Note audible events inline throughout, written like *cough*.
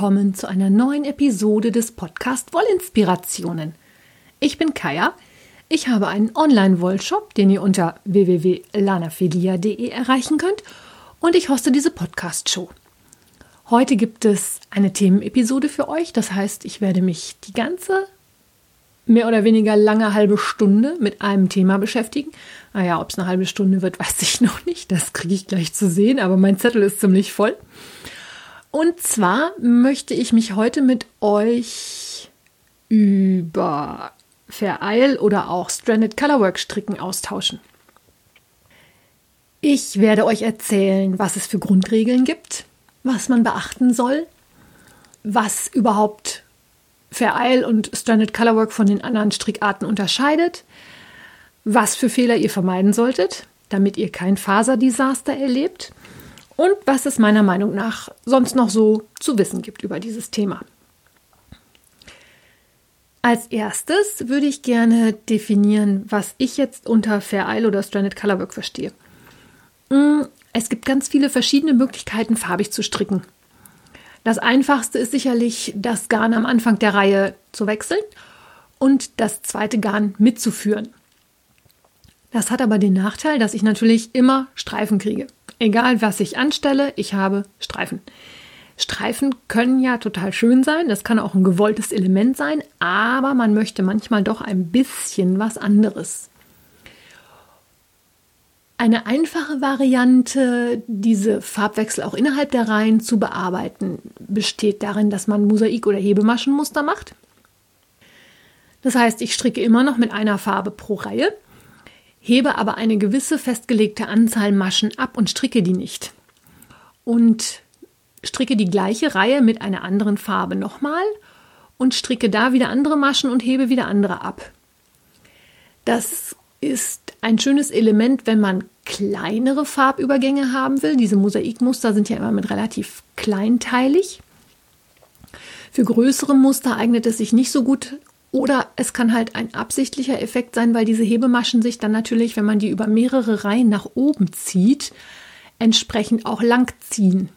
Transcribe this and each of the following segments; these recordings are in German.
willkommen zu einer neuen Episode des Podcast Wollinspirationen. Ich bin Kaya, ich habe einen Online-Wollshop, den ihr unter www.lanafilia.de erreichen könnt und ich hoste diese Podcast-Show. Heute gibt es eine Themenepisode für euch, das heißt, ich werde mich die ganze mehr oder weniger lange halbe Stunde mit einem Thema beschäftigen. Naja, ob es eine halbe Stunde wird, *laughs* weiß ich noch nicht. Das kriege ich gleich zu sehen, aber mein Zettel ist ziemlich voll. Und zwar möchte ich mich heute mit euch über Vereil oder auch Stranded Colorwork Stricken austauschen. Ich werde euch erzählen, was es für Grundregeln gibt, was man beachten soll, was überhaupt Vereil und Stranded Colorwork von den anderen Strickarten unterscheidet, was für Fehler ihr vermeiden solltet, damit ihr kein Faserdesaster erlebt und was es meiner Meinung nach sonst noch so zu wissen gibt über dieses Thema. Als erstes würde ich gerne definieren, was ich jetzt unter Fair Isle oder Stranded Colorwork verstehe. Mm, es gibt ganz viele verschiedene Möglichkeiten, farbig zu stricken. Das einfachste ist sicherlich, das Garn am Anfang der Reihe zu wechseln und das zweite Garn mitzuführen. Das hat aber den Nachteil, dass ich natürlich immer Streifen kriege. Egal, was ich anstelle, ich habe Streifen. Streifen können ja total schön sein, das kann auch ein gewolltes Element sein, aber man möchte manchmal doch ein bisschen was anderes. Eine einfache Variante, diese Farbwechsel auch innerhalb der Reihen zu bearbeiten, besteht darin, dass man Mosaik- oder Hebemaschenmuster macht. Das heißt, ich stricke immer noch mit einer Farbe pro Reihe hebe aber eine gewisse festgelegte Anzahl Maschen ab und stricke die nicht. Und stricke die gleiche Reihe mit einer anderen Farbe nochmal und stricke da wieder andere Maschen und hebe wieder andere ab. Das ist ein schönes Element, wenn man kleinere Farbübergänge haben will. Diese Mosaikmuster sind ja immer mit relativ kleinteilig. Für größere Muster eignet es sich nicht so gut, oder es kann halt ein absichtlicher Effekt sein, weil diese Hebemaschen sich dann natürlich, wenn man die über mehrere Reihen nach oben zieht, entsprechend auch lang ziehen.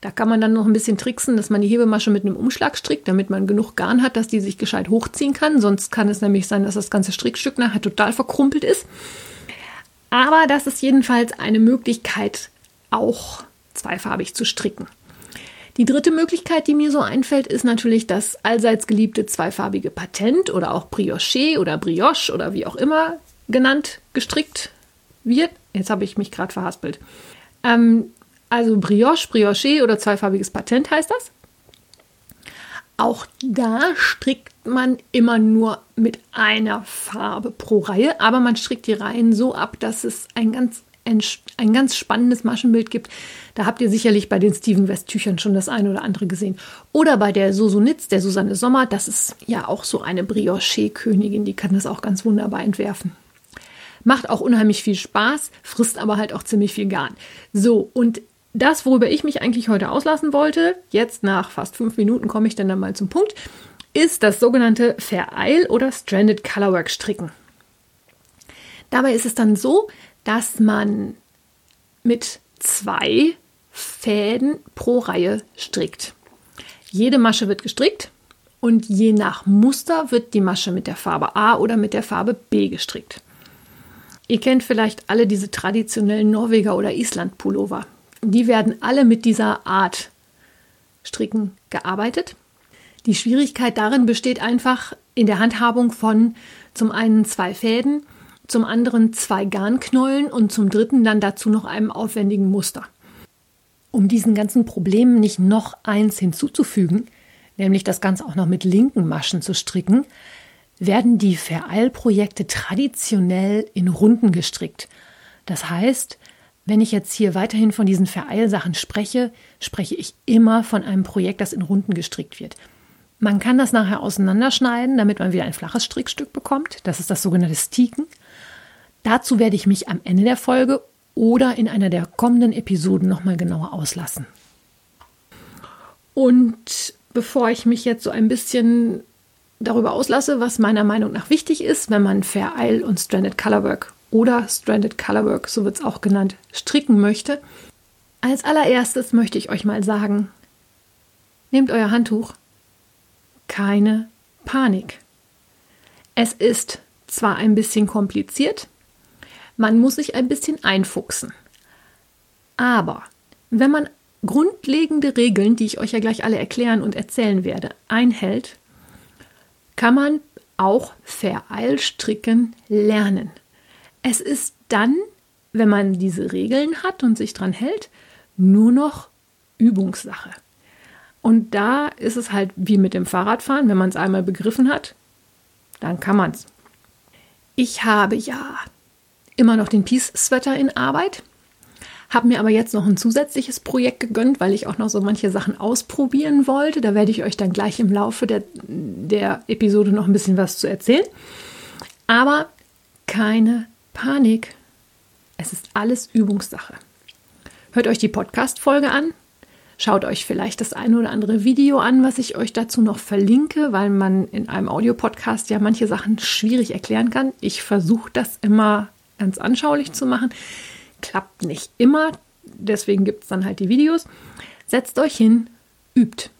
Da kann man dann noch ein bisschen tricksen, dass man die Hebemasche mit einem Umschlag strickt, damit man genug Garn hat, dass die sich gescheit hochziehen kann. Sonst kann es nämlich sein, dass das ganze Strickstück nachher total verkrumpelt ist. Aber das ist jedenfalls eine Möglichkeit, auch zweifarbig zu stricken. Die dritte Möglichkeit, die mir so einfällt, ist natürlich das allseits geliebte zweifarbige Patent oder auch Brioche oder Brioche oder wie auch immer genannt gestrickt wird. Jetzt habe ich mich gerade verhaspelt. Ähm, also Brioche, Brioche oder zweifarbiges Patent heißt das. Auch da strickt man immer nur mit einer Farbe pro Reihe, aber man strickt die Reihen so ab, dass es ein ganz ein, ein ganz spannendes Maschenbild gibt. Da habt ihr sicherlich bei den Steven West Tüchern schon das eine oder andere gesehen. Oder bei der Sosunitz, der Susanne Sommer, das ist ja auch so eine Brioche-Königin, die kann das auch ganz wunderbar entwerfen. Macht auch unheimlich viel Spaß, frisst aber halt auch ziemlich viel Garn. So, und das, worüber ich mich eigentlich heute auslassen wollte, jetzt nach fast fünf Minuten komme ich dann, dann mal zum Punkt, ist das sogenannte Vereil- oder Stranded Colorwork Stricken. Dabei ist es dann so, dass man mit zwei Fäden pro Reihe strickt. Jede Masche wird gestrickt und je nach Muster wird die Masche mit der Farbe A oder mit der Farbe B gestrickt. Ihr kennt vielleicht alle diese traditionellen Norweger- oder Island-Pullover. Die werden alle mit dieser Art Stricken gearbeitet. Die Schwierigkeit darin besteht einfach in der Handhabung von zum einen zwei Fäden zum anderen zwei Garnknollen und zum dritten dann dazu noch einem aufwendigen Muster. Um diesen ganzen Problemen nicht noch eins hinzuzufügen, nämlich das Ganze auch noch mit linken Maschen zu stricken, werden die Vereilprojekte traditionell in Runden gestrickt. Das heißt, wenn ich jetzt hier weiterhin von diesen Vereilsachen spreche, spreche ich immer von einem Projekt, das in Runden gestrickt wird. Man kann das nachher auseinanderschneiden, damit man wieder ein flaches Strickstück bekommt. Das ist das sogenannte Stiken. Dazu werde ich mich am Ende der Folge oder in einer der kommenden Episoden nochmal genauer auslassen. Und bevor ich mich jetzt so ein bisschen darüber auslasse, was meiner Meinung nach wichtig ist, wenn man Fair Isle und Stranded Colorwork oder Stranded Colorwork, so wird es auch genannt, stricken möchte, Als allererstes möchte ich euch mal sagen, nehmt euer Handtuch. Keine Panik. Es ist zwar ein bisschen kompliziert, man muss sich ein bisschen einfuchsen. Aber wenn man grundlegende Regeln, die ich euch ja gleich alle erklären und erzählen werde, einhält, kann man auch Vereilstricken lernen. Es ist dann, wenn man diese Regeln hat und sich dran hält, nur noch Übungssache. Und da ist es halt wie mit dem Fahrradfahren, wenn man es einmal begriffen hat, dann kann man es. Ich habe ja immer noch den Peace-Sweater in Arbeit. Habe mir aber jetzt noch ein zusätzliches Projekt gegönnt, weil ich auch noch so manche Sachen ausprobieren wollte. Da werde ich euch dann gleich im Laufe der, der Episode noch ein bisschen was zu erzählen. Aber keine Panik. Es ist alles Übungssache. Hört euch die Podcast-Folge an. Schaut euch vielleicht das eine oder andere Video an, was ich euch dazu noch verlinke, weil man in einem Audiopodcast ja manche Sachen schwierig erklären kann. Ich versuche das immer ganz anschaulich zu machen. Klappt nicht immer, deswegen gibt es dann halt die Videos. Setzt euch hin, übt.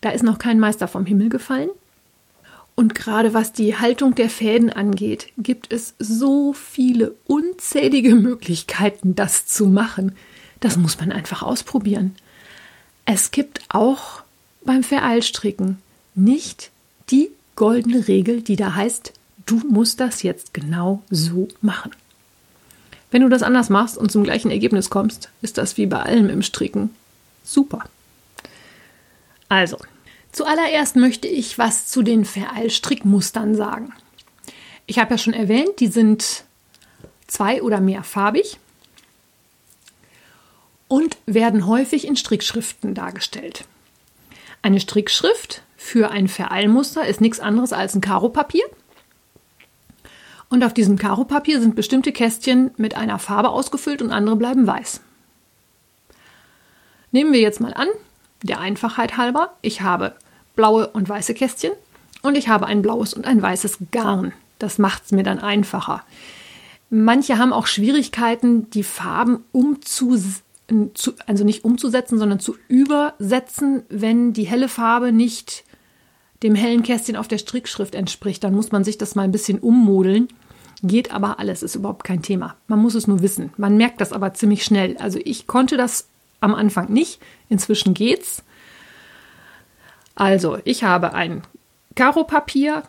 Da ist noch kein Meister vom Himmel gefallen. Und gerade was die Haltung der Fäden angeht, gibt es so viele unzählige Möglichkeiten, das zu machen. Das muss man einfach ausprobieren. Es gibt auch beim Vereilstricken nicht die goldene Regel, die da heißt, du musst das jetzt genau so machen. Wenn du das anders machst und zum gleichen Ergebnis kommst, ist das wie bei allem im Stricken super. Also, zuallererst möchte ich was zu den Vereilstrickmustern sagen. Ich habe ja schon erwähnt, die sind zwei oder mehr farbig und werden häufig in Strickschriften dargestellt. Eine Strickschrift für ein Vereilmuster ist nichts anderes als ein Karopapier und auf diesem Karopapier sind bestimmte Kästchen mit einer Farbe ausgefüllt und andere bleiben weiß. Nehmen wir jetzt mal an, der Einfachheit halber, ich habe blaue und weiße Kästchen und ich habe ein blaues und ein weißes Garn. Das macht es mir dann einfacher. Manche haben auch Schwierigkeiten, die Farben umzusetzen also nicht umzusetzen, sondern zu übersetzen, wenn die helle Farbe nicht dem hellen Kästchen auf der Strickschrift entspricht. Dann muss man sich das mal ein bisschen ummodeln. Geht aber alles, ist überhaupt kein Thema. Man muss es nur wissen. Man merkt das aber ziemlich schnell. Also ich konnte das am Anfang nicht. Inzwischen geht's. Also, ich habe ein Karopapier.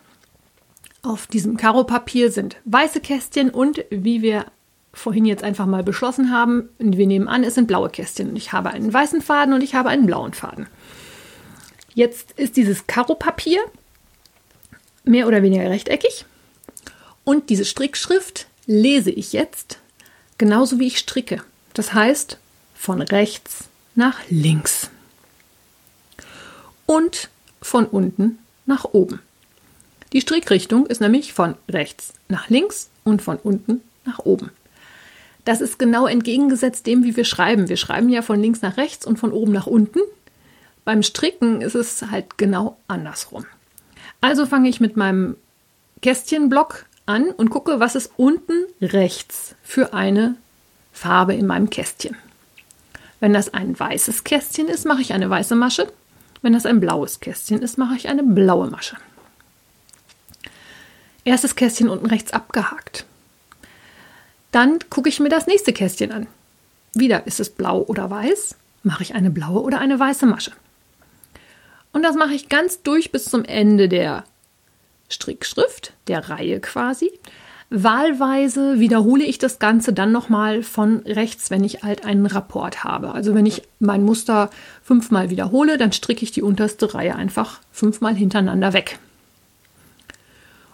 Auf diesem Karopapier sind weiße Kästchen und wie wir vorhin jetzt einfach mal beschlossen haben, wir nehmen an, es sind blaue Kästchen. Ich habe einen weißen Faden und ich habe einen blauen Faden. Jetzt ist dieses Karopapier mehr oder weniger rechteckig und diese Strickschrift lese ich jetzt genauso wie ich stricke. Das heißt von rechts nach links und von unten nach oben. Die Strickrichtung ist nämlich von rechts nach links und von unten nach oben. Das ist genau entgegengesetzt dem, wie wir schreiben. Wir schreiben ja von links nach rechts und von oben nach unten. Beim Stricken ist es halt genau andersrum. Also fange ich mit meinem Kästchenblock an und gucke, was ist unten rechts für eine Farbe in meinem Kästchen. Wenn das ein weißes Kästchen ist, mache ich eine weiße Masche. Wenn das ein blaues Kästchen ist, mache ich eine blaue Masche. Erstes Kästchen unten rechts abgehakt. Dann gucke ich mir das nächste Kästchen an. Wieder ist es blau oder weiß, mache ich eine blaue oder eine weiße Masche. Und das mache ich ganz durch bis zum Ende der Strickschrift, der Reihe quasi. Wahlweise wiederhole ich das Ganze dann nochmal von rechts, wenn ich halt einen Rapport habe. Also wenn ich mein Muster fünfmal wiederhole, dann stricke ich die unterste Reihe einfach fünfmal hintereinander weg.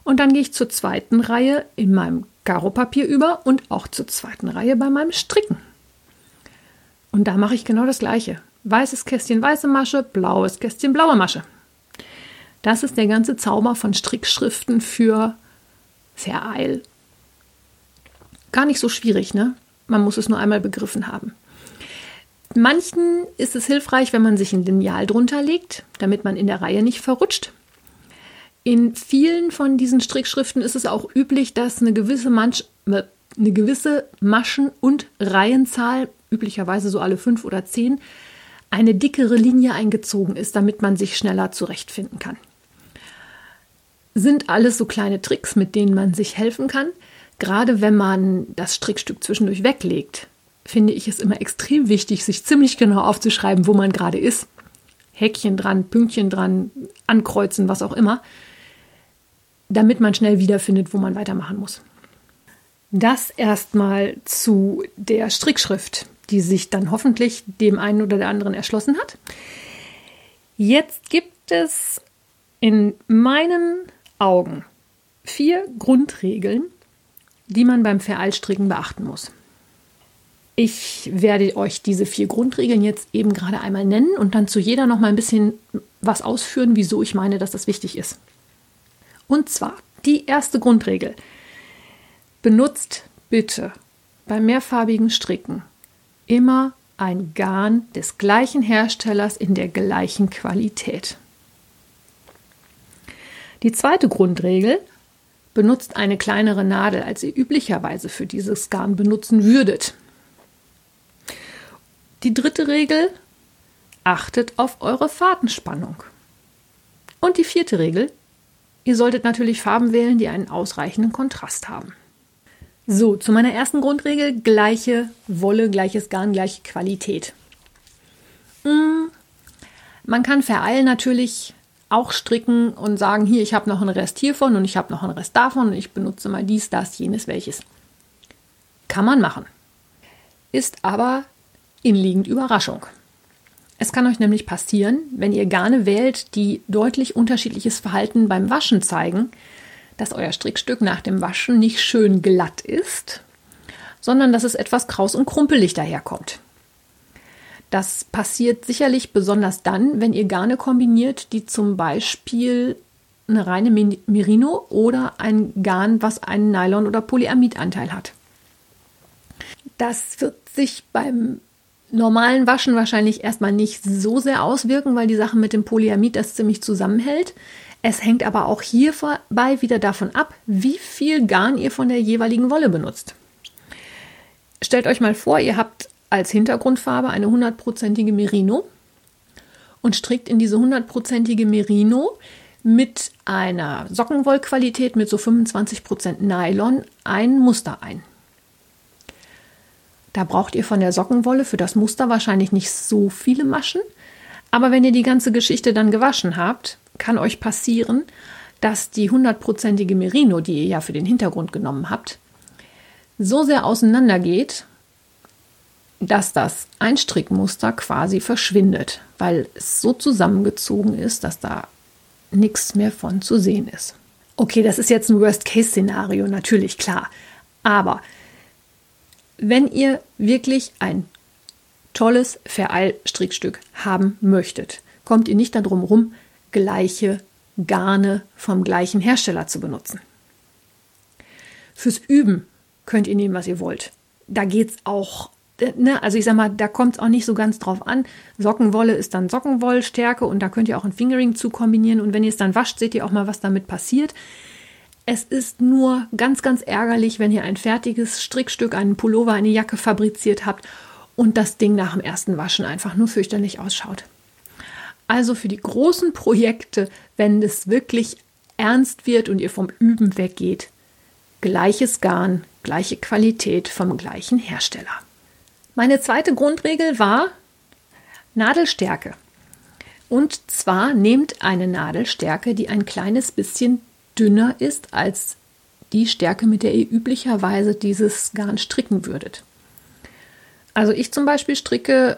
Und dann gehe ich zur zweiten Reihe in meinem Karopapier über und auch zur zweiten Reihe bei meinem Stricken. Und da mache ich genau das gleiche. Weißes Kästchen, weiße Masche, blaues Kästchen, blaue Masche. Das ist der ganze Zauber von Strickschriften für Vereil. Gar nicht so schwierig, ne? Man muss es nur einmal begriffen haben. Manchen ist es hilfreich, wenn man sich ein Lineal drunter legt, damit man in der Reihe nicht verrutscht. In vielen von diesen Strickschriften ist es auch üblich, dass eine gewisse, Mansch, eine gewisse Maschen- und Reihenzahl üblicherweise so alle fünf oder zehn, eine dickere Linie eingezogen ist, damit man sich schneller zurechtfinden kann. Sind alles so kleine Tricks, mit denen man sich helfen kann. Gerade wenn man das Strickstück zwischendurch weglegt, finde ich es immer extrem wichtig, sich ziemlich genau aufzuschreiben, wo man gerade ist. Häkchen dran, Pünktchen dran, ankreuzen, was auch immer, damit man schnell wiederfindet, wo man weitermachen muss. Das erstmal zu der Strickschrift, die sich dann hoffentlich dem einen oder der anderen erschlossen hat. Jetzt gibt es in meinen Augen vier Grundregeln, die man beim Vereilstricken beachten muss. Ich werde euch diese vier Grundregeln jetzt eben gerade einmal nennen und dann zu jeder noch mal ein bisschen was ausführen, wieso ich meine, dass das wichtig ist. Und zwar die erste Grundregel. Benutzt bitte beim mehrfarbigen Stricken immer ein Garn des gleichen Herstellers in der gleichen Qualität. Die zweite Grundregel benutzt eine kleinere Nadel, als ihr üblicherweise für dieses Garn benutzen würdet. Die dritte Regel, achtet auf eure Fadenspannung. Und die vierte Regel, ihr solltet natürlich Farben wählen, die einen ausreichenden Kontrast haben. So, zu meiner ersten Grundregel, gleiche Wolle, gleiches Garn, gleiche Qualität. Hm, man kann vereilen natürlich auch stricken und sagen, hier, ich habe noch einen Rest hiervon und ich habe noch einen Rest davon und ich benutze mal dies, das, jenes, welches. Kann man machen. Ist aber inliegend Überraschung. Es kann euch nämlich passieren, wenn ihr Garne wählt, die deutlich unterschiedliches Verhalten beim Waschen zeigen, dass euer Strickstück nach dem Waschen nicht schön glatt ist, sondern dass es etwas kraus und krumpelig daherkommt. Das passiert sicherlich besonders dann, wenn ihr Garne kombiniert, die zum Beispiel eine reine Merino oder ein Garn, was einen Nylon- oder Polyamidanteil hat. Das wird sich beim normalen Waschen wahrscheinlich erstmal nicht so sehr auswirken, weil die Sache mit dem Polyamid das ziemlich zusammenhält. Es hängt aber auch hierbei wieder davon ab, wie viel Garn ihr von der jeweiligen Wolle benutzt. Stellt euch mal vor, ihr habt als Hintergrundfarbe eine hundertprozentige Merino und strickt in diese hundertprozentige Merino mit einer Sockenwollqualität mit so 25% Nylon ein Muster ein. Da braucht ihr von der Sockenwolle für das Muster wahrscheinlich nicht so viele Maschen. Aber wenn ihr die ganze Geschichte dann gewaschen habt, kann euch passieren, dass die hundertprozentige Merino, die ihr ja für den Hintergrund genommen habt, so sehr auseinander geht, dass das Einstrickmuster quasi verschwindet, weil es so zusammengezogen ist, dass da nichts mehr von zu sehen ist. Okay, das ist jetzt ein Worst-Case-Szenario, natürlich klar. Aber wenn ihr wirklich ein tolles Vereilstrickstück haben möchtet, kommt ihr nicht darum rum, gleiche Garne vom gleichen Hersteller zu benutzen. Fürs Üben könnt ihr nehmen, was ihr wollt. Da geht es auch, ne, also ich sag mal, da kommt es auch nicht so ganz drauf an. Sockenwolle ist dann Sockenwollstärke und da könnt ihr auch ein Fingering zu kombinieren und wenn ihr es dann wascht, seht ihr auch mal, was damit passiert. Es ist nur ganz, ganz ärgerlich, wenn ihr ein fertiges Strickstück, einen Pullover, eine Jacke fabriziert habt und das Ding nach dem ersten Waschen einfach nur fürchterlich ausschaut. Also für die großen Projekte, wenn es wirklich ernst wird und ihr vom Üben weggeht, gleiches Garn, gleiche Qualität vom gleichen Hersteller. Meine zweite Grundregel war Nadelstärke. Und zwar nehmt eine Nadelstärke, die ein kleines bisschen dünner ist als die Stärke, mit der ihr üblicherweise dieses Garn stricken würdet. Also ich zum Beispiel stricke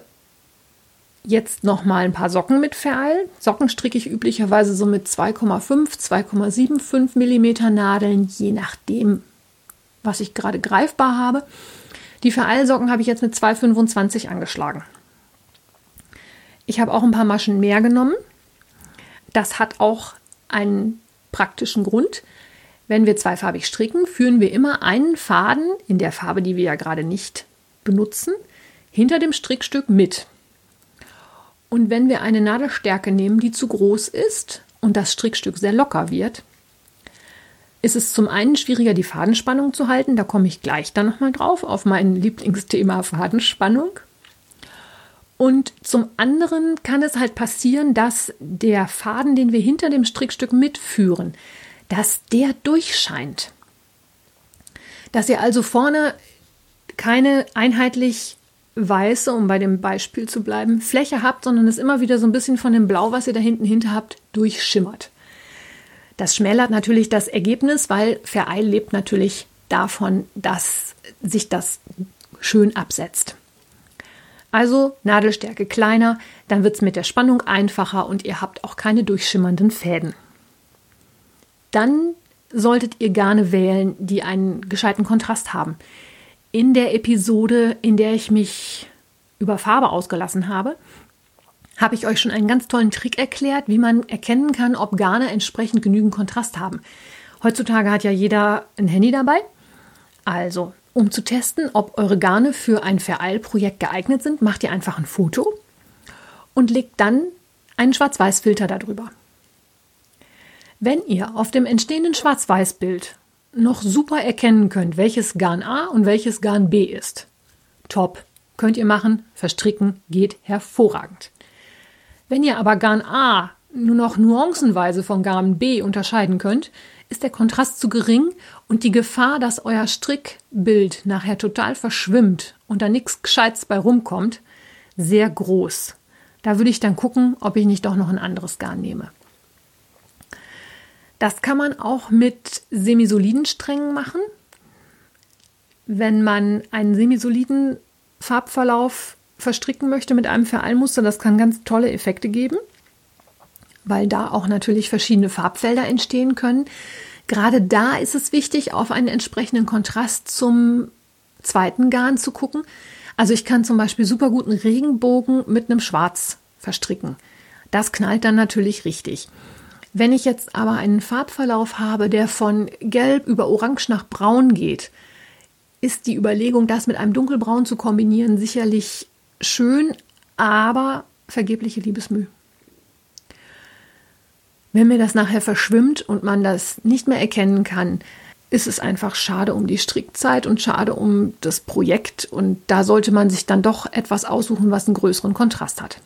jetzt noch mal ein paar Socken mit Ferl. Socken stricke ich üblicherweise so mit 2,5, 2,75 mm Nadeln, je nachdem, was ich gerade greifbar habe. Die Vereilsocken habe ich jetzt mit 2,25 angeschlagen. Ich habe auch ein paar Maschen mehr genommen. Das hat auch einen praktischen Grund. Wenn wir zweifarbig stricken, führen wir immer einen Faden in der Farbe, die wir ja gerade nicht benutzen, hinter dem Strickstück mit. Und wenn wir eine Nadelstärke nehmen, die zu groß ist und das Strickstück sehr locker wird, ist es zum einen schwieriger, die Fadenspannung zu halten. Da komme ich gleich dann nochmal drauf, auf mein Lieblingsthema Fadenspannung. Und zum anderen kann es halt passieren, dass der Faden, den wir hinter dem Strickstück mitführen, dass der durchscheint. Dass ihr also vorne keine einheitlich weiße, um bei dem Beispiel zu bleiben, Fläche habt, sondern es immer wieder so ein bisschen von dem Blau, was ihr da hinten hinter habt, durchschimmert. Das schmälert natürlich das Ergebnis, weil Vereil lebt natürlich davon, dass sich das schön absetzt. Also Nadelstärke kleiner, dann wird es mit der Spannung einfacher und ihr habt auch keine durchschimmernden Fäden. Dann solltet ihr Garne wählen, die einen gescheiten Kontrast haben. In der Episode, in der ich mich über Farbe ausgelassen habe, habe ich euch schon einen ganz tollen Trick erklärt, wie man erkennen kann, ob Garne entsprechend genügend Kontrast haben. Heutzutage hat ja jeder ein Handy dabei. Also, um zu testen, ob eure Garne für ein Vereilprojekt geeignet sind, macht ihr einfach ein Foto und legt dann einen Schwarz-Weiß-Filter darüber. Wenn ihr auf dem entstehenden Schwarz-Weiß-Bild noch super erkennen könnt, welches Garn A und welches Garn B ist, top, könnt ihr machen, verstricken, geht hervorragend. Wenn ihr aber Garn A nur noch nuancenweise von Garn B unterscheiden könnt, ist der Kontrast zu gering und die Gefahr, dass euer Strickbild nachher total verschwimmt und da nichts Gescheites bei rumkommt, sehr groß. Da würde ich dann gucken, ob ich nicht doch noch ein anderes Garn nehme. Das kann man auch mit semisoliden Strängen machen. Wenn man einen semisoliden Farbverlauf verstricken möchte mit einem Vereilmuster, das kann ganz tolle Effekte geben weil da auch natürlich verschiedene Farbfelder entstehen können. Gerade da ist es wichtig, auf einen entsprechenden Kontrast zum zweiten Garn zu gucken. Also ich kann zum Beispiel super gut einen Regenbogen mit einem Schwarz verstricken. Das knallt dann natürlich richtig. Wenn ich jetzt aber einen Farbverlauf habe, der von gelb über orange nach braun geht, ist die Überlegung, das mit einem dunkelbraun zu kombinieren, sicherlich schön, aber vergebliche Liebesmüh. Wenn mir das nachher verschwimmt und man das nicht mehr erkennen kann, ist es einfach schade um die Strickzeit und schade um das Projekt. Und da sollte man sich dann doch etwas aussuchen, was einen größeren Kontrast hat.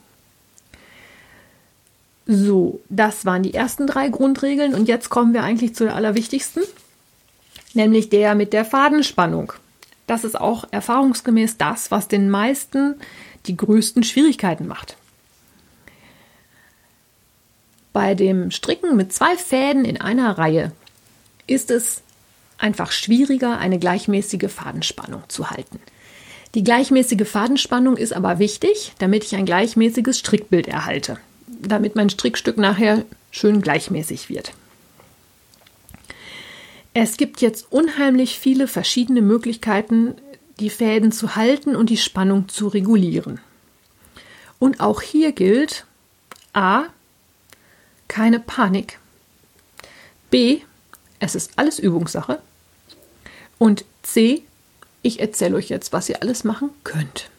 So, das waren die ersten drei Grundregeln und jetzt kommen wir eigentlich zu der allerwichtigsten, nämlich der mit der Fadenspannung. Das ist auch erfahrungsgemäß das, was den meisten die größten Schwierigkeiten macht. Bei dem Stricken mit zwei Fäden in einer Reihe ist es einfach schwieriger, eine gleichmäßige Fadenspannung zu halten. Die gleichmäßige Fadenspannung ist aber wichtig, damit ich ein gleichmäßiges Strickbild erhalte, damit mein Strickstück nachher schön gleichmäßig wird. Es gibt jetzt unheimlich viele verschiedene Möglichkeiten, die Fäden zu halten und die Spannung zu regulieren. Und auch hier gilt, a, keine Panik. B, es ist alles Übungssache. Und C, ich erzähle euch jetzt, was ihr alles machen könnt.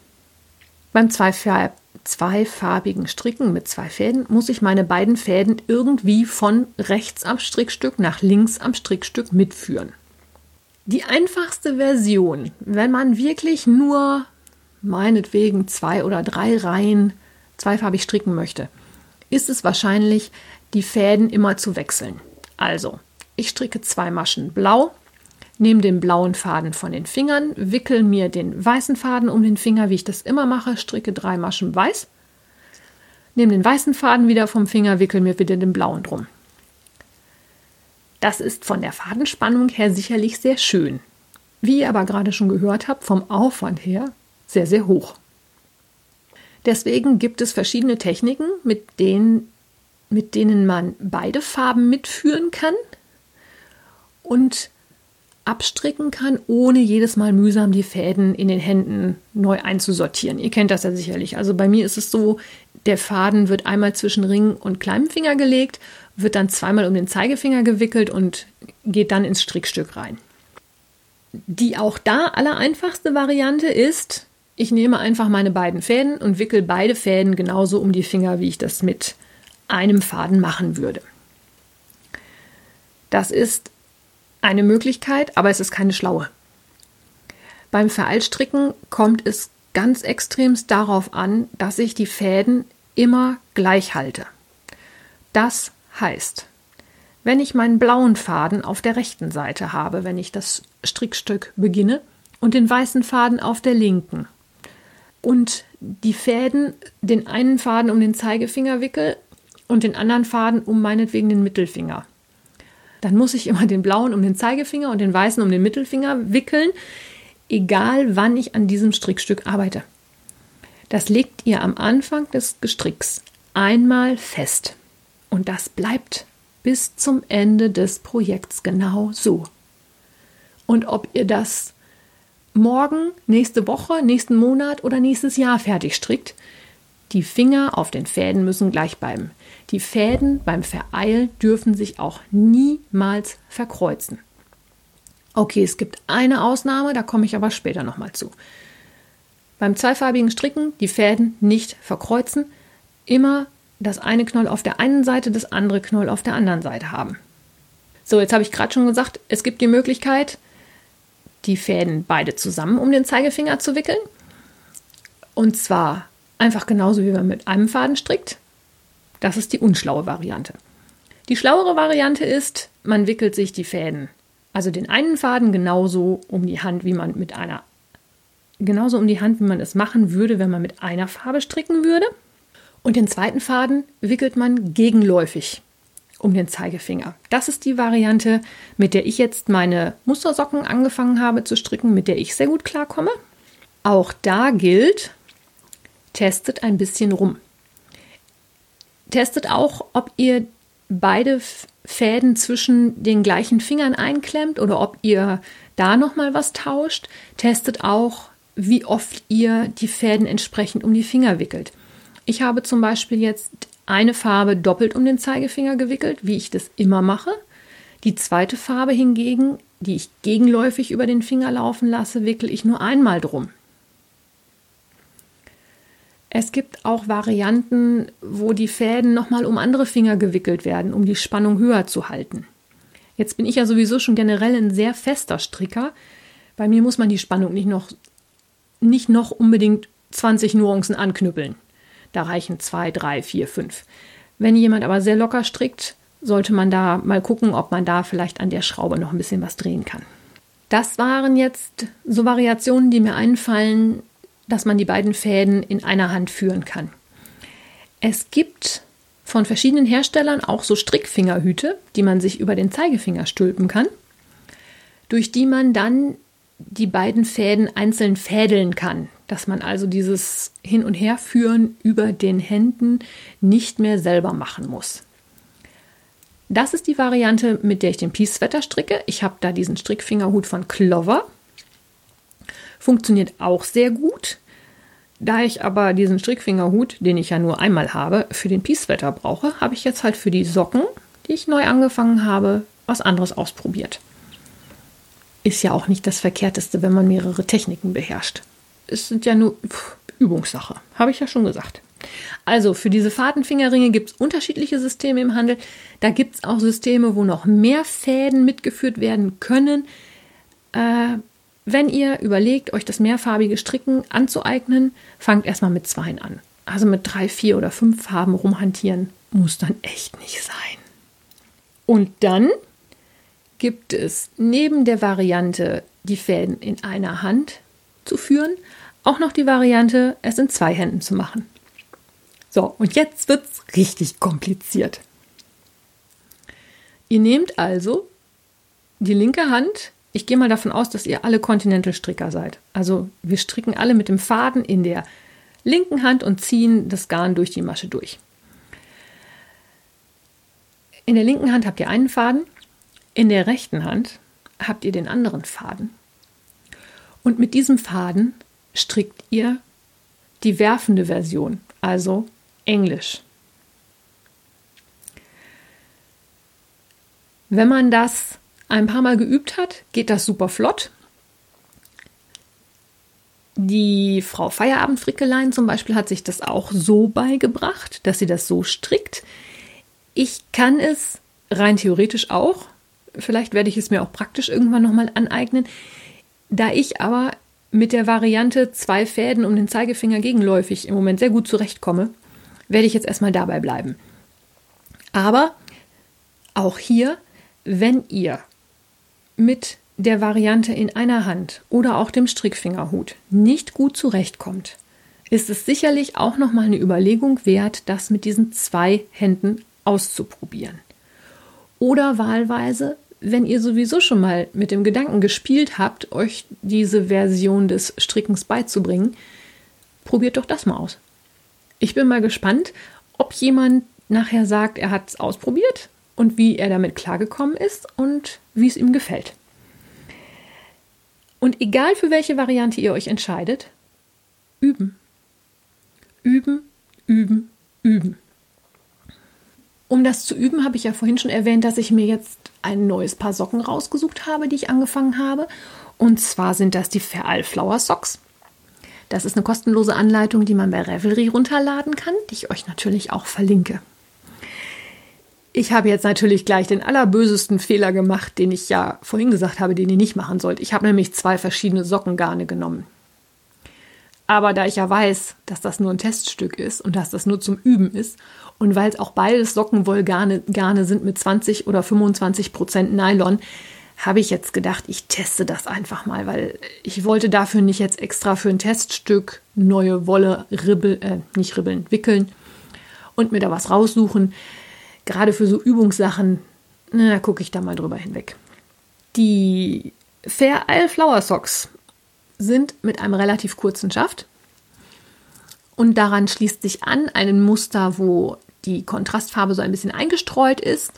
Beim zweifarbigen Stricken mit zwei Fäden muss ich meine beiden Fäden irgendwie von rechts am Strickstück nach links am Strickstück mitführen. Die einfachste Version, wenn man wirklich nur meinetwegen zwei oder drei Reihen zweifarbig stricken möchte, ist es wahrscheinlich, die Fäden immer zu wechseln. Also, ich stricke zwei Maschen blau, nehme den blauen Faden von den Fingern, wickel mir den weißen Faden um den Finger, wie ich das immer mache, stricke drei Maschen weiß, nehme den weißen Faden wieder vom Finger, wickel mir wieder den blauen drum. Das ist von der Fadenspannung her sicherlich sehr schön. Wie ihr aber gerade schon gehört habt, vom Aufwand her sehr, sehr hoch. Deswegen gibt es verschiedene Techniken, mit denen mit denen man beide Farben mitführen kann und abstricken kann, ohne jedes Mal mühsam die Fäden in den Händen neu einzusortieren. Ihr kennt das ja sicherlich. Also bei mir ist es so, der Faden wird einmal zwischen Ring und kleinem Finger gelegt, wird dann zweimal um den Zeigefinger gewickelt und geht dann ins Strickstück rein. Die auch da allereinfachste Variante ist, ich nehme einfach meine beiden Fäden und wickel beide Fäden genauso um die Finger, wie ich das mit einem Faden machen würde. Das ist eine Möglichkeit, aber es ist keine schlaue. Beim Vereilstricken kommt es ganz extremst darauf an, dass ich die Fäden immer gleich halte. Das heißt, wenn ich meinen blauen Faden auf der rechten Seite habe, wenn ich das Strickstück beginne, und den weißen Faden auf der linken, und die Fäden, den einen Faden um den Zeigefinger wickel und den anderen Faden um meinetwegen den Mittelfinger. Dann muss ich immer den blauen um den Zeigefinger und den weißen um den Mittelfinger wickeln, egal wann ich an diesem Strickstück arbeite. Das legt ihr am Anfang des Gestricks einmal fest. Und das bleibt bis zum Ende des Projekts genau so. Und ob ihr das morgen, nächste Woche, nächsten Monat oder nächstes Jahr fertig strickt, die Finger auf den Fäden müssen gleich bleiben. Die Fäden beim Vereil dürfen sich auch niemals verkreuzen. Okay, es gibt eine Ausnahme, da komme ich aber später nochmal zu. Beim zweifarbigen Stricken die Fäden nicht verkreuzen, immer das eine Knoll auf der einen Seite, das andere Knoll auf der anderen Seite haben. So, jetzt habe ich gerade schon gesagt, es gibt die Möglichkeit, die Fäden beide zusammen um den Zeigefinger zu wickeln. Und zwar einfach genauso, wie man mit einem Faden strickt. Das ist die unschlaue Variante. Die schlauere Variante ist, man wickelt sich die Fäden also den einen Faden genauso um die Hand, wie man mit einer, genauso um die Hand, wie man es machen würde, wenn man mit einer Farbe stricken würde. Und den zweiten Faden wickelt man gegenläufig um den Zeigefinger. Das ist die Variante, mit der ich jetzt meine Mustersocken angefangen habe zu stricken, mit der ich sehr gut klarkomme. Auch da gilt, testet ein bisschen rum. Testet auch, ob ihr beide Fäden zwischen den gleichen Fingern einklemmt oder ob ihr da noch mal was tauscht. Testet auch, wie oft ihr die Fäden entsprechend um die Finger wickelt. Ich habe zum Beispiel jetzt eine Farbe doppelt um den Zeigefinger gewickelt, wie ich das immer mache. Die zweite Farbe hingegen, die ich gegenläufig über den Finger laufen lasse, wickel ich nur einmal drum. Es gibt auch Varianten, wo die Fäden nochmal um andere Finger gewickelt werden, um die Spannung höher zu halten. Jetzt bin ich ja sowieso schon generell ein sehr fester Stricker. Bei mir muss man die Spannung nicht noch, nicht noch unbedingt 20 Nuancen anknüppeln. Da reichen zwei, drei, vier, fünf. Wenn jemand aber sehr locker strickt, sollte man da mal gucken, ob man da vielleicht an der Schraube noch ein bisschen was drehen kann. Das waren jetzt so Variationen, die mir einfallen, dass man die beiden Fäden in einer Hand führen kann. Es gibt von verschiedenen Herstellern auch so Strickfingerhüte, die man sich über den Zeigefinger stülpen kann, durch die man dann die beiden Fäden einzeln fädeln kann, dass man also dieses Hin- und Herführen über den Händen nicht mehr selber machen muss. Das ist die Variante, mit der ich den Peace Sweater stricke. Ich habe da diesen Strickfingerhut von Clover. Funktioniert auch sehr gut. Da ich aber diesen Strickfingerhut, den ich ja nur einmal habe, für den Peace-Sweater brauche, habe ich jetzt halt für die Socken, die ich neu angefangen habe, was anderes ausprobiert. Ist ja auch nicht das Verkehrteste, wenn man mehrere Techniken beherrscht. Es sind ja nur pff, Übungssache, habe ich ja schon gesagt. Also für diese Fadenfingerringe gibt es unterschiedliche Systeme im Handel. Da gibt es auch Systeme, wo noch mehr Fäden mitgeführt werden können. Äh, wenn ihr überlegt, euch das mehrfarbige Stricken anzueignen, fangt erstmal mit zwei an. Also mit drei, vier oder fünf Farben rumhantieren muss dann echt nicht sein. Und dann gibt es neben der Variante, die Fäden in einer Hand zu führen, auch noch die Variante, es in zwei Händen zu machen. So, und jetzt wird es richtig kompliziert. Ihr nehmt also die linke Hand ich gehe mal davon aus, dass ihr alle Continental-Stricker seid. Also wir stricken alle mit dem Faden in der linken Hand und ziehen das Garn durch die Masche durch. In der linken Hand habt ihr einen Faden, in der rechten Hand habt ihr den anderen Faden. Und mit diesem Faden strickt ihr die werfende Version, also Englisch. Wenn man das ein paar Mal geübt hat, geht das super flott. Die Frau Feierabendfrickelein zum Beispiel hat sich das auch so beigebracht, dass sie das so strickt. Ich kann es rein theoretisch auch. Vielleicht werde ich es mir auch praktisch irgendwann nochmal aneignen. Da ich aber mit der Variante zwei Fäden um den Zeigefinger gegenläufig im Moment sehr gut zurechtkomme, werde ich jetzt erstmal dabei bleiben. Aber auch hier, wenn ihr mit der Variante in einer Hand oder auch dem Strickfingerhut nicht gut zurechtkommt, ist es sicherlich auch noch mal eine Überlegung wert, das mit diesen zwei Händen auszuprobieren. Oder wahlweise, wenn ihr sowieso schon mal mit dem Gedanken gespielt habt, euch diese Version des Strickens beizubringen, probiert doch das mal aus. Ich bin mal gespannt, ob jemand nachher sagt, er hat es ausprobiert und wie er damit klargekommen ist und wie es ihm gefällt. Und egal für welche Variante ihr euch entscheidet, üben. Üben, üben, üben. Um das zu üben, habe ich ja vorhin schon erwähnt, dass ich mir jetzt ein neues Paar Socken rausgesucht habe, die ich angefangen habe. Und zwar sind das die Feral Flower Socks. Das ist eine kostenlose Anleitung, die man bei Revelry runterladen kann, die ich euch natürlich auch verlinke. Ich habe jetzt natürlich gleich den allerbösesten Fehler gemacht, den ich ja vorhin gesagt habe, den ihr nicht machen sollt. Ich habe nämlich zwei verschiedene Sockengarne genommen. Aber da ich ja weiß, dass das nur ein Teststück ist und dass das nur zum Üben ist und weil es auch beides Sockenwollgarne Garne sind mit 20 oder 25 Prozent Nylon, habe ich jetzt gedacht, ich teste das einfach mal, weil ich wollte dafür nicht jetzt extra für ein Teststück neue Wolle ribbeln, äh, nicht ribbeln, wickeln und mir da was raussuchen gerade für so Übungssachen, na, gucke ich da mal drüber hinweg. Die Fair Isle Flower Socks sind mit einem relativ kurzen Schaft und daran schließt sich an ein Muster, wo die Kontrastfarbe so ein bisschen eingestreut ist.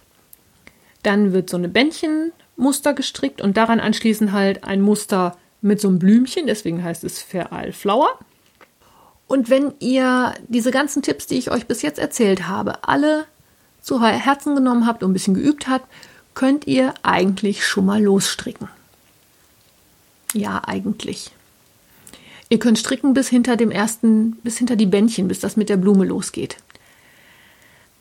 Dann wird so eine Bändchenmuster gestrickt und daran anschließend halt ein Muster mit so einem Blümchen, deswegen heißt es Fair Isle Flower. Und wenn ihr diese ganzen Tipps, die ich euch bis jetzt erzählt habe, alle zu Herzen genommen habt und ein bisschen geübt habt, könnt ihr eigentlich schon mal losstricken. Ja, eigentlich. Ihr könnt stricken bis hinter dem ersten, bis hinter die Bändchen, bis das mit der Blume losgeht.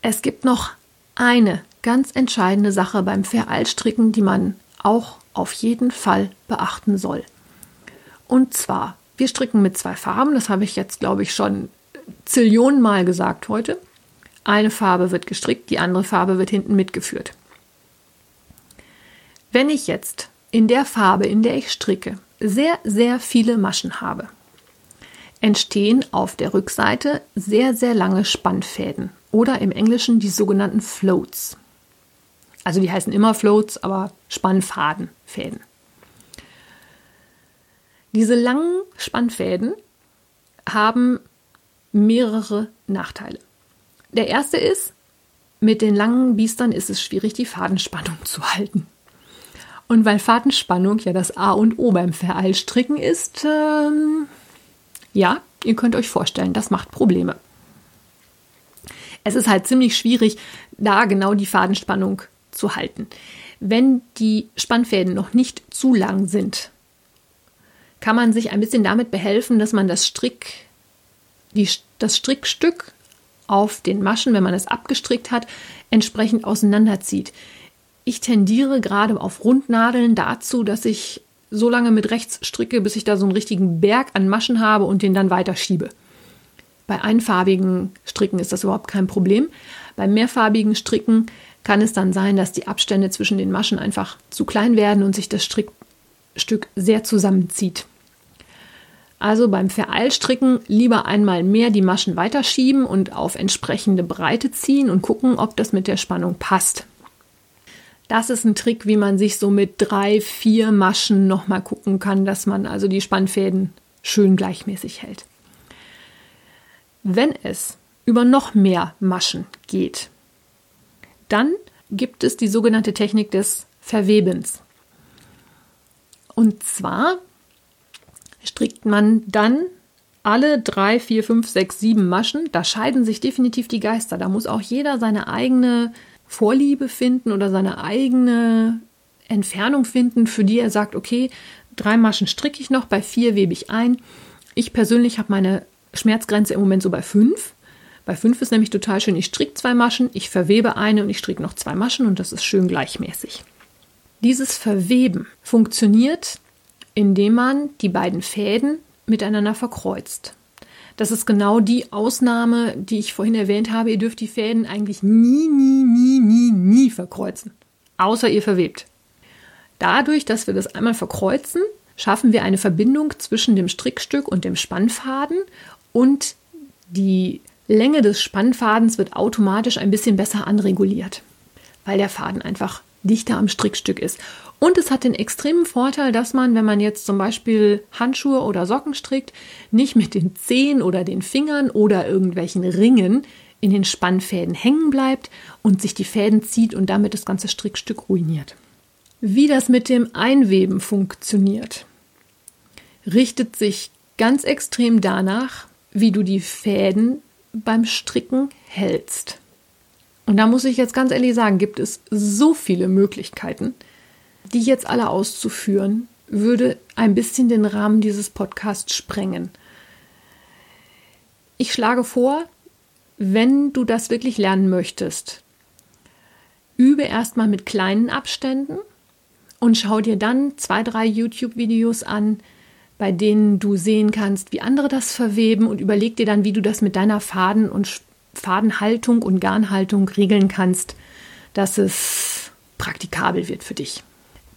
Es gibt noch eine ganz entscheidende Sache beim Vereilstricken, die man auch auf jeden Fall beachten soll. Und zwar, wir stricken mit zwei Farben, das habe ich jetzt, glaube ich, schon Zillionen Mal gesagt heute. Eine Farbe wird gestrickt, die andere Farbe wird hinten mitgeführt. Wenn ich jetzt in der Farbe, in der ich stricke, sehr, sehr viele Maschen habe, entstehen auf der Rückseite sehr, sehr lange Spannfäden oder im Englischen die sogenannten Floats. Also die heißen immer Floats, aber Spannfadenfäden. Diese langen Spannfäden haben mehrere Nachteile. Der erste ist, mit den langen Biestern ist es schwierig, die Fadenspannung zu halten. Und weil Fadenspannung ja das A und O beim Vereilstricken ist, ähm, ja, ihr könnt euch vorstellen, das macht Probleme. Es ist halt ziemlich schwierig, da genau die Fadenspannung zu halten. Wenn die Spannfäden noch nicht zu lang sind, kann man sich ein bisschen damit behelfen, dass man das Strick, die, das Strickstück auf den Maschen, wenn man es abgestrickt hat, entsprechend auseinanderzieht. Ich tendiere gerade auf Rundnadeln dazu, dass ich so lange mit rechts stricke, bis ich da so einen richtigen Berg an Maschen habe und den dann weiter schiebe. Bei einfarbigen Stricken ist das überhaupt kein Problem. Bei mehrfarbigen Stricken kann es dann sein, dass die Abstände zwischen den Maschen einfach zu klein werden und sich das Strickstück sehr zusammenzieht. Also beim Vereilstricken lieber einmal mehr die Maschen weiterschieben und auf entsprechende Breite ziehen und gucken, ob das mit der Spannung passt. Das ist ein Trick, wie man sich so mit drei, vier Maschen nochmal gucken kann, dass man also die Spannfäden schön gleichmäßig hält. Wenn es über noch mehr Maschen geht, dann gibt es die sogenannte Technik des Verwebens. Und zwar strickt man dann alle drei, vier, fünf, sechs, sieben Maschen. Da scheiden sich definitiv die Geister. Da muss auch jeder seine eigene Vorliebe finden oder seine eigene Entfernung finden, für die er sagt, okay, drei Maschen stricke ich noch, bei vier webe ich ein. Ich persönlich habe meine Schmerzgrenze im Moment so bei fünf. Bei fünf ist nämlich total schön, ich stricke zwei Maschen, ich verwebe eine und ich stricke noch zwei Maschen und das ist schön gleichmäßig. Dieses Verweben funktioniert, indem man die beiden Fäden miteinander verkreuzt. Das ist genau die Ausnahme, die ich vorhin erwähnt habe. Ihr dürft die Fäden eigentlich nie, nie, nie, nie, nie verkreuzen. Außer ihr verwebt. Dadurch, dass wir das einmal verkreuzen, schaffen wir eine Verbindung zwischen dem Strickstück und dem Spannfaden und die Länge des Spannfadens wird automatisch ein bisschen besser anreguliert, weil der Faden einfach dichter am Strickstück ist. Und es hat den extremen Vorteil, dass man, wenn man jetzt zum Beispiel Handschuhe oder Socken strickt, nicht mit den Zehen oder den Fingern oder irgendwelchen Ringen in den Spannfäden hängen bleibt und sich die Fäden zieht und damit das ganze Strickstück ruiniert. Wie das mit dem Einweben funktioniert, richtet sich ganz extrem danach, wie du die Fäden beim Stricken hältst. Und da muss ich jetzt ganz ehrlich sagen, gibt es so viele Möglichkeiten, die jetzt alle auszuführen, würde ein bisschen den Rahmen dieses Podcasts sprengen. Ich schlage vor, wenn du das wirklich lernen möchtest, übe erstmal mit kleinen Abständen und schau dir dann zwei, drei YouTube-Videos an, bei denen du sehen kannst, wie andere das verweben und überleg dir dann, wie du das mit deiner Faden- und Fadenhaltung und Garnhaltung regeln kannst, dass es praktikabel wird für dich.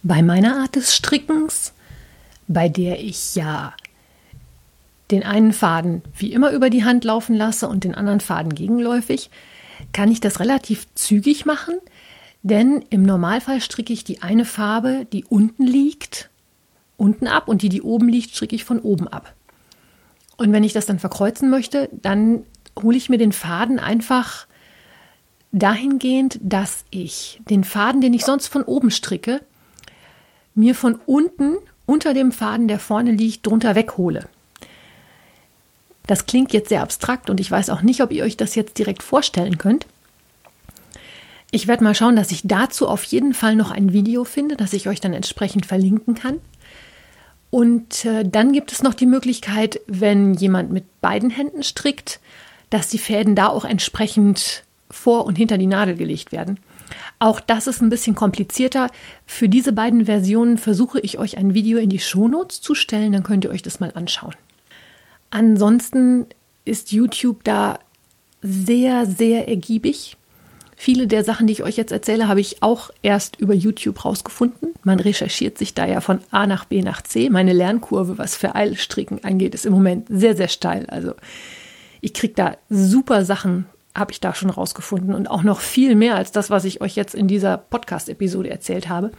Bei meiner Art des Strickens, bei der ich ja den einen Faden wie immer über die Hand laufen lasse und den anderen Faden gegenläufig, kann ich das relativ zügig machen, denn im Normalfall stricke ich die eine Farbe, die unten liegt, unten ab und die, die oben liegt, stricke ich von oben ab. Und wenn ich das dann verkreuzen möchte, dann hole ich mir den Faden einfach dahingehend, dass ich den Faden, den ich sonst von oben stricke, mir von unten unter dem Faden, der vorne liegt, drunter weghole. Das klingt jetzt sehr abstrakt und ich weiß auch nicht, ob ihr euch das jetzt direkt vorstellen könnt. Ich werde mal schauen, dass ich dazu auf jeden Fall noch ein Video finde, das ich euch dann entsprechend verlinken kann. Und äh, dann gibt es noch die Möglichkeit, wenn jemand mit beiden Händen strickt, dass die Fäden da auch entsprechend vor und hinter die Nadel gelegt werden. Auch das ist ein bisschen komplizierter. Für diese beiden Versionen versuche ich euch ein Video in die Shownotes zu stellen, dann könnt ihr euch das mal anschauen. Ansonsten ist YouTube da sehr, sehr ergiebig. Viele der Sachen, die ich euch jetzt erzähle, habe ich auch erst über YouTube rausgefunden. Man recherchiert sich da ja von A nach B nach C. Meine Lernkurve, was für Eilstricken angeht, ist im Moment sehr, sehr steil. Also ich kriege da super Sachen habe ich da schon rausgefunden und auch noch viel mehr als das, was ich euch jetzt in dieser Podcast-Episode erzählt habe.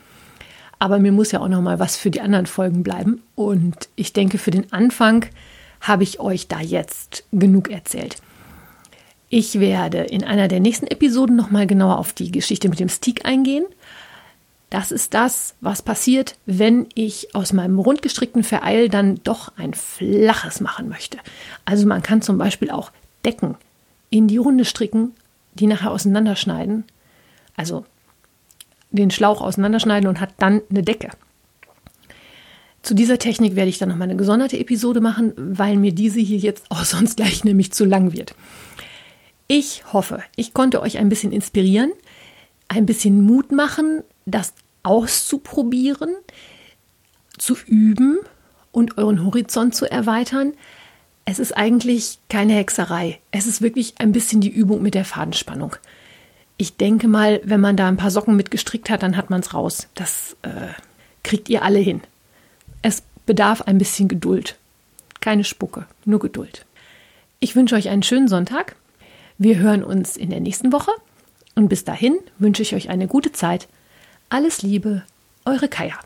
Aber mir muss ja auch noch mal was für die anderen Folgen bleiben. Und ich denke, für den Anfang habe ich euch da jetzt genug erzählt. Ich werde in einer der nächsten Episoden noch mal genauer auf die Geschichte mit dem Stick eingehen. Das ist das, was passiert, wenn ich aus meinem rundgestrickten Vereil dann doch ein flaches machen möchte. Also man kann zum Beispiel auch Decken in die Runde stricken, die nachher auseinanderschneiden. Also den Schlauch auseinanderschneiden und hat dann eine Decke. Zu dieser Technik werde ich dann nochmal eine gesonderte Episode machen, weil mir diese hier jetzt auch *laughs* sonst gleich nämlich zu lang wird. Ich hoffe, ich konnte euch ein bisschen inspirieren, ein bisschen Mut machen, das auszuprobieren, zu üben und euren Horizont zu erweitern, es ist eigentlich keine Hexerei. Es ist wirklich ein bisschen die Übung mit der Fadenspannung. Ich denke mal, wenn man da ein paar Socken mitgestrickt hat, dann hat man es raus. Das äh, kriegt ihr alle hin. Es bedarf ein bisschen Geduld. Keine Spucke, nur Geduld. Ich wünsche euch einen schönen Sonntag. Wir hören uns in der nächsten Woche. Und bis dahin wünsche ich euch eine gute Zeit. Alles Liebe, eure Kaya.